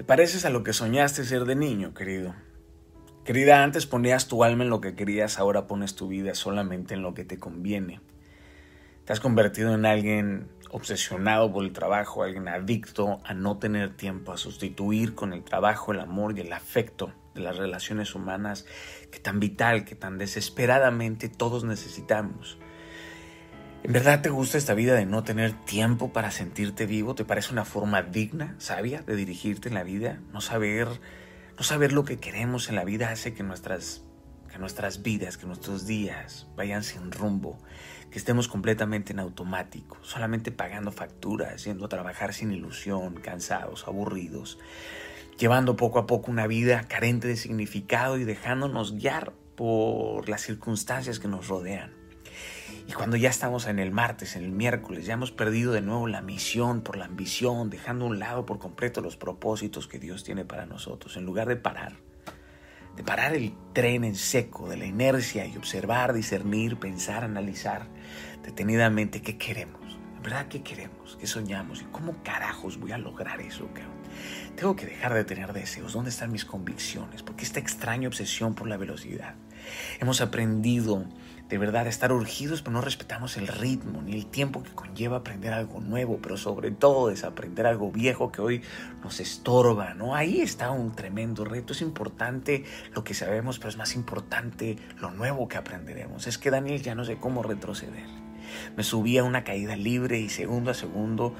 Te pareces a lo que soñaste ser de niño, querido. Querida, antes ponías tu alma en lo que querías, ahora pones tu vida solamente en lo que te conviene. Te has convertido en alguien obsesionado por el trabajo, alguien adicto a no tener tiempo, a sustituir con el trabajo, el amor y el afecto de las relaciones humanas que tan vital, que tan desesperadamente todos necesitamos. ¿En verdad te gusta esta vida de no tener tiempo para sentirte vivo? ¿Te parece una forma digna, sabia de dirigirte en la vida? No saber, no saber lo que queremos en la vida hace que nuestras, que nuestras vidas, que nuestros días vayan sin rumbo, que estemos completamente en automático, solamente pagando facturas, yendo a trabajar sin ilusión, cansados, aburridos, llevando poco a poco una vida carente de significado y dejándonos guiar por las circunstancias que nos rodean. Y cuando ya estamos en el martes, en el miércoles, ya hemos perdido de nuevo la misión por la ambición, dejando a un lado por completo los propósitos que Dios tiene para nosotros, en lugar de parar, de parar el tren en seco de la inercia y observar, discernir, pensar, analizar detenidamente qué queremos. En verdad, ¿qué queremos? ¿Qué soñamos? ¿Y cómo carajos voy a lograr eso, Tengo que dejar de tener deseos. ¿Dónde están mis convicciones? Porque esta extraña obsesión por la velocidad. Hemos aprendido de verdad estar urgidos, pero no respetamos el ritmo ni el tiempo que conlleva aprender algo nuevo, pero sobre todo desaprender algo viejo que hoy nos estorba, ¿no? Ahí está un tremendo reto. Es importante lo que sabemos, pero es más importante lo nuevo que aprenderemos. Es que Daniel ya no sé cómo retroceder. Me subí a una caída libre y segundo a segundo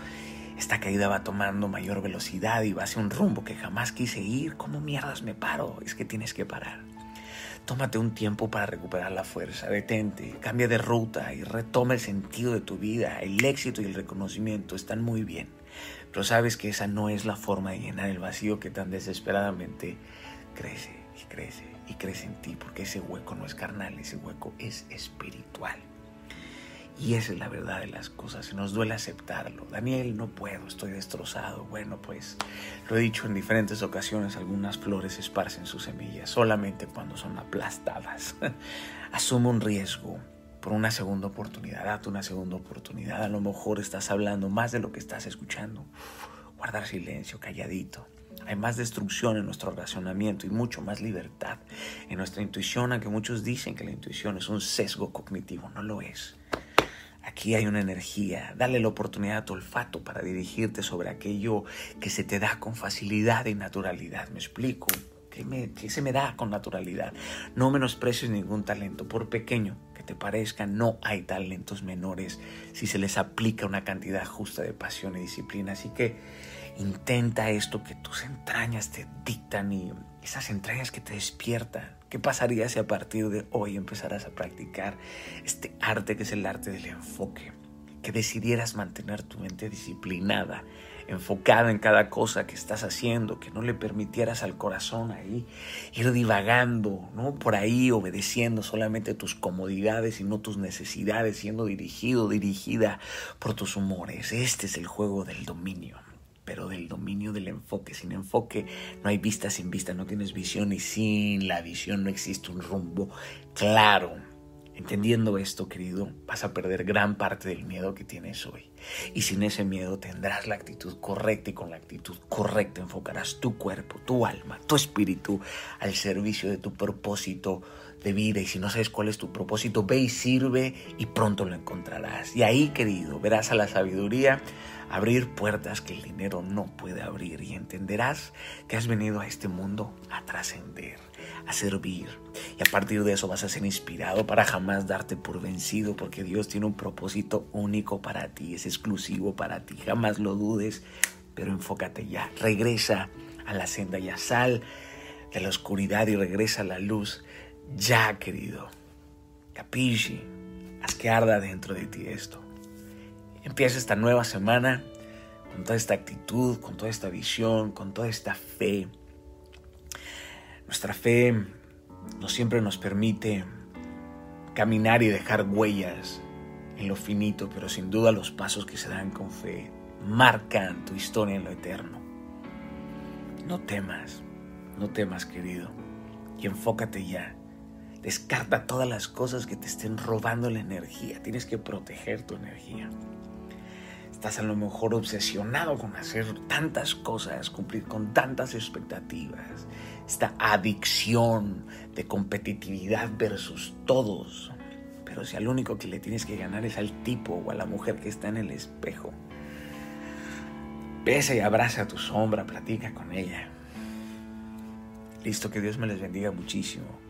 esta caída va tomando mayor velocidad y va hacia un rumbo que jamás quise ir. ¿Cómo mierdas me paro? Es que tienes que parar. Tómate un tiempo para recuperar la fuerza, detente, cambia de ruta y retoma el sentido de tu vida. El éxito y el reconocimiento están muy bien, pero sabes que esa no es la forma de llenar el vacío que tan desesperadamente crece y crece y crece en ti, porque ese hueco no es carnal, ese hueco es espiritual. Y esa es la verdad de las cosas, y nos duele aceptarlo. Daniel, no puedo, estoy destrozado. Bueno, pues lo he dicho en diferentes ocasiones, algunas flores esparcen sus semillas solamente cuando son aplastadas. Asume un riesgo por una segunda oportunidad, date una segunda oportunidad. A lo mejor estás hablando más de lo que estás escuchando. Guardar silencio, calladito. Hay más destrucción en nuestro razonamiento y mucho más libertad en nuestra intuición, aunque muchos dicen que la intuición es un sesgo cognitivo, no lo es. Aquí hay una energía. Dale la oportunidad a tu olfato para dirigirte sobre aquello que se te da con facilidad y naturalidad. ¿Me explico? ¿Qué, me, se me da con naturalidad? No menosprecies ningún talento, por pequeño que te parezca, no hay talentos menores si se les aplica una cantidad justa de pasión y disciplina. Así que intenta esto que tus entrañas te dictan y esas entrañas que te despiertan ¿Qué pasaría si a partir de hoy empezaras a practicar este arte que es el arte del enfoque? Que decidieras mantener tu mente disciplinada, enfocada en cada cosa que estás haciendo, que no le permitieras al corazón ahí ir divagando, ¿no? Por ahí obedeciendo solamente tus comodidades y no tus necesidades, siendo dirigido, dirigida por tus humores. Este es el juego del dominio pero del dominio del enfoque. Sin enfoque no hay vista sin vista, no tienes visión y sin la visión no existe un rumbo claro. Entendiendo esto, querido, vas a perder gran parte del miedo que tienes hoy. Y sin ese miedo tendrás la actitud correcta y con la actitud correcta enfocarás tu cuerpo, tu alma, tu espíritu al servicio de tu propósito de vida. Y si no sabes cuál es tu propósito, ve y sirve y pronto lo encontrarás. Y ahí, querido, verás a la sabiduría abrir puertas que el dinero no puede abrir y entenderás que has venido a este mundo a trascender, a servir. Y a partir de eso vas a ser inspirado para jamás darte por vencido porque Dios tiene un propósito único para ti, es exclusivo para ti, jamás lo dudes, pero enfócate ya, regresa a la senda ya, sal de la oscuridad y regresa a la luz ya, querido. Capisci, haz que arda dentro de ti esto. Empieza esta nueva semana con toda esta actitud, con toda esta visión, con toda esta fe. Nuestra fe no siempre nos permite caminar y dejar huellas en lo finito, pero sin duda los pasos que se dan con fe marcan tu historia en lo eterno. No temas, no temas querido, y enfócate ya. Descarta todas las cosas que te estén robando la energía. Tienes que proteger tu energía. Estás a lo mejor obsesionado con hacer tantas cosas, cumplir con tantas expectativas. Esta adicción de competitividad versus todos. Pero si al único que le tienes que ganar es al tipo o a la mujer que está en el espejo, besa y abraza a tu sombra, platica con ella. Listo, que Dios me les bendiga muchísimo.